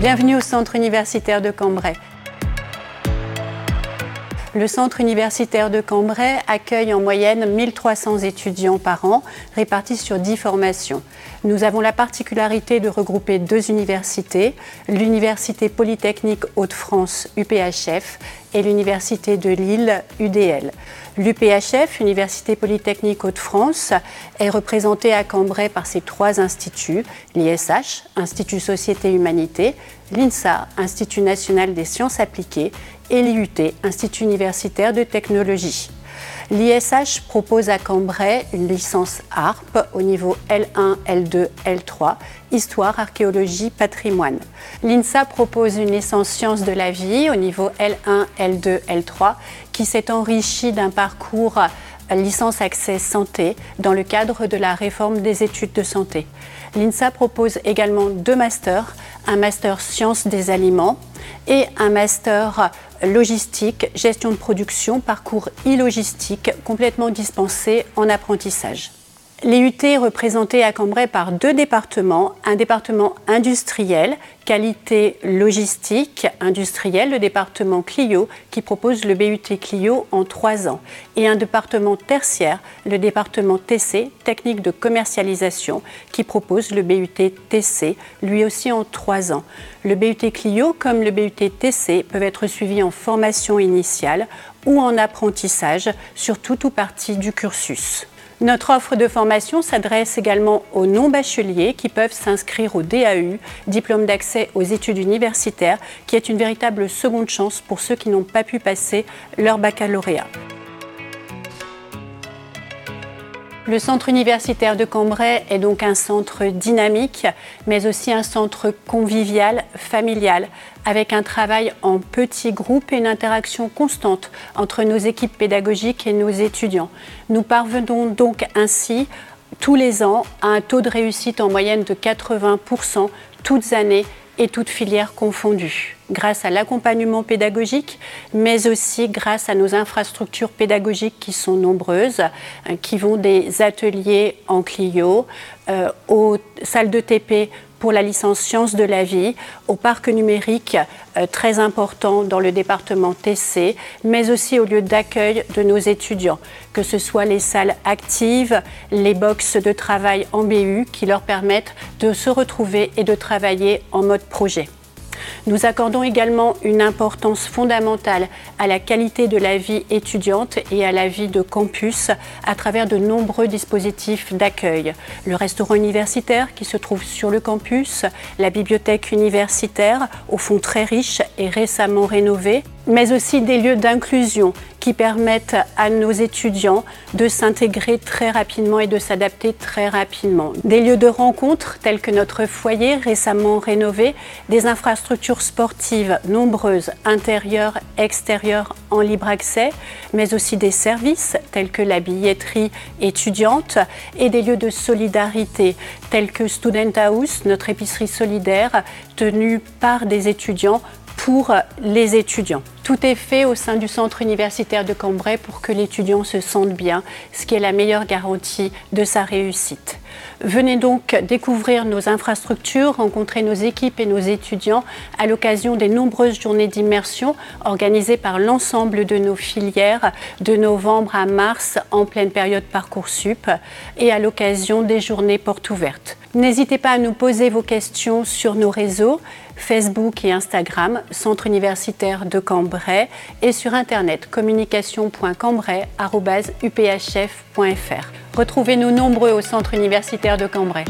Bienvenue au Centre universitaire de Cambrai. Le Centre universitaire de Cambrai accueille en moyenne 1300 étudiants par an répartis sur 10 formations. Nous avons la particularité de regrouper deux universités, l'Université Polytechnique Hauts-de-France UPHF et l'Université de Lille UDL. L'UPHF, Université Polytechnique Hauts-de-France, est représentée à Cambrai par ses trois instituts, l'ISH, Institut Société Humanité, l'INSA, Institut national des sciences appliquées, et l'IUT, Institut universitaire de technologie. L'ISH propose à Cambrai une licence ARP au niveau L1, L2, L3, Histoire, Archéologie, Patrimoine. L'INSA propose une licence Sciences de la vie au niveau L1, L2, L3 qui s'est enrichie d'un parcours licence accès santé dans le cadre de la réforme des études de santé. L'INSA propose également deux masters, un master sciences des aliments et un master logistique, gestion de production, parcours e-logistique complètement dispensé en apprentissage. L'IUT est représentée à Cambrai par deux départements, un département industriel, qualité logistique industrielle, le département Clio, qui propose le BUT Clio en trois ans, et un département tertiaire, le département TC, technique de commercialisation, qui propose le BUT TC, lui aussi en trois ans. Le BUT Clio, comme le BUT TC, peuvent être suivis en formation initiale ou en apprentissage sur tout ou partie du cursus. Notre offre de formation s'adresse également aux non-bacheliers qui peuvent s'inscrire au DAU, diplôme d'accès aux études universitaires, qui est une véritable seconde chance pour ceux qui n'ont pas pu passer leur baccalauréat. Le centre universitaire de Cambrai est donc un centre dynamique, mais aussi un centre convivial, familial, avec un travail en petits groupes et une interaction constante entre nos équipes pédagogiques et nos étudiants. Nous parvenons donc ainsi tous les ans à un taux de réussite en moyenne de 80% toutes années et toutes filières confondues, grâce à l'accompagnement pédagogique, mais aussi grâce à nos infrastructures pédagogiques qui sont nombreuses, hein, qui vont des ateliers en Clio euh, aux salles de TP pour la licence sciences de la vie, au parc numérique euh, très important dans le département TC, mais aussi au lieu d'accueil de nos étudiants, que ce soit les salles actives, les boxes de travail en BU qui leur permettent de se retrouver et de travailler en mode projet. Nous accordons également une importance fondamentale à la qualité de la vie étudiante et à la vie de campus à travers de nombreux dispositifs d'accueil. Le restaurant universitaire qui se trouve sur le campus, la bibliothèque universitaire, au fond très riche et récemment rénovée, mais aussi des lieux d'inclusion qui permettent à nos étudiants de s'intégrer très rapidement et de s'adapter très rapidement. Des lieux de rencontre tels que notre foyer récemment rénové, des infrastructures sportives nombreuses, intérieures, extérieures, en libre accès, mais aussi des services tels que la billetterie étudiante et des lieux de solidarité tels que Student House, notre épicerie solidaire tenue par des étudiants pour les étudiants. Tout est fait au sein du centre universitaire de Cambrai pour que l'étudiant se sente bien, ce qui est la meilleure garantie de sa réussite. Venez donc découvrir nos infrastructures, rencontrer nos équipes et nos étudiants à l'occasion des nombreuses journées d'immersion organisées par l'ensemble de nos filières de novembre à mars en pleine période Parcoursup et à l'occasion des journées portes ouvertes. N'hésitez pas à nous poser vos questions sur nos réseaux Facebook et Instagram, Centre universitaire de Cambrai, et sur Internet communication.cambrai.uphf.fr. Retrouvez-nous nombreux au Centre universitaire de Cambrai.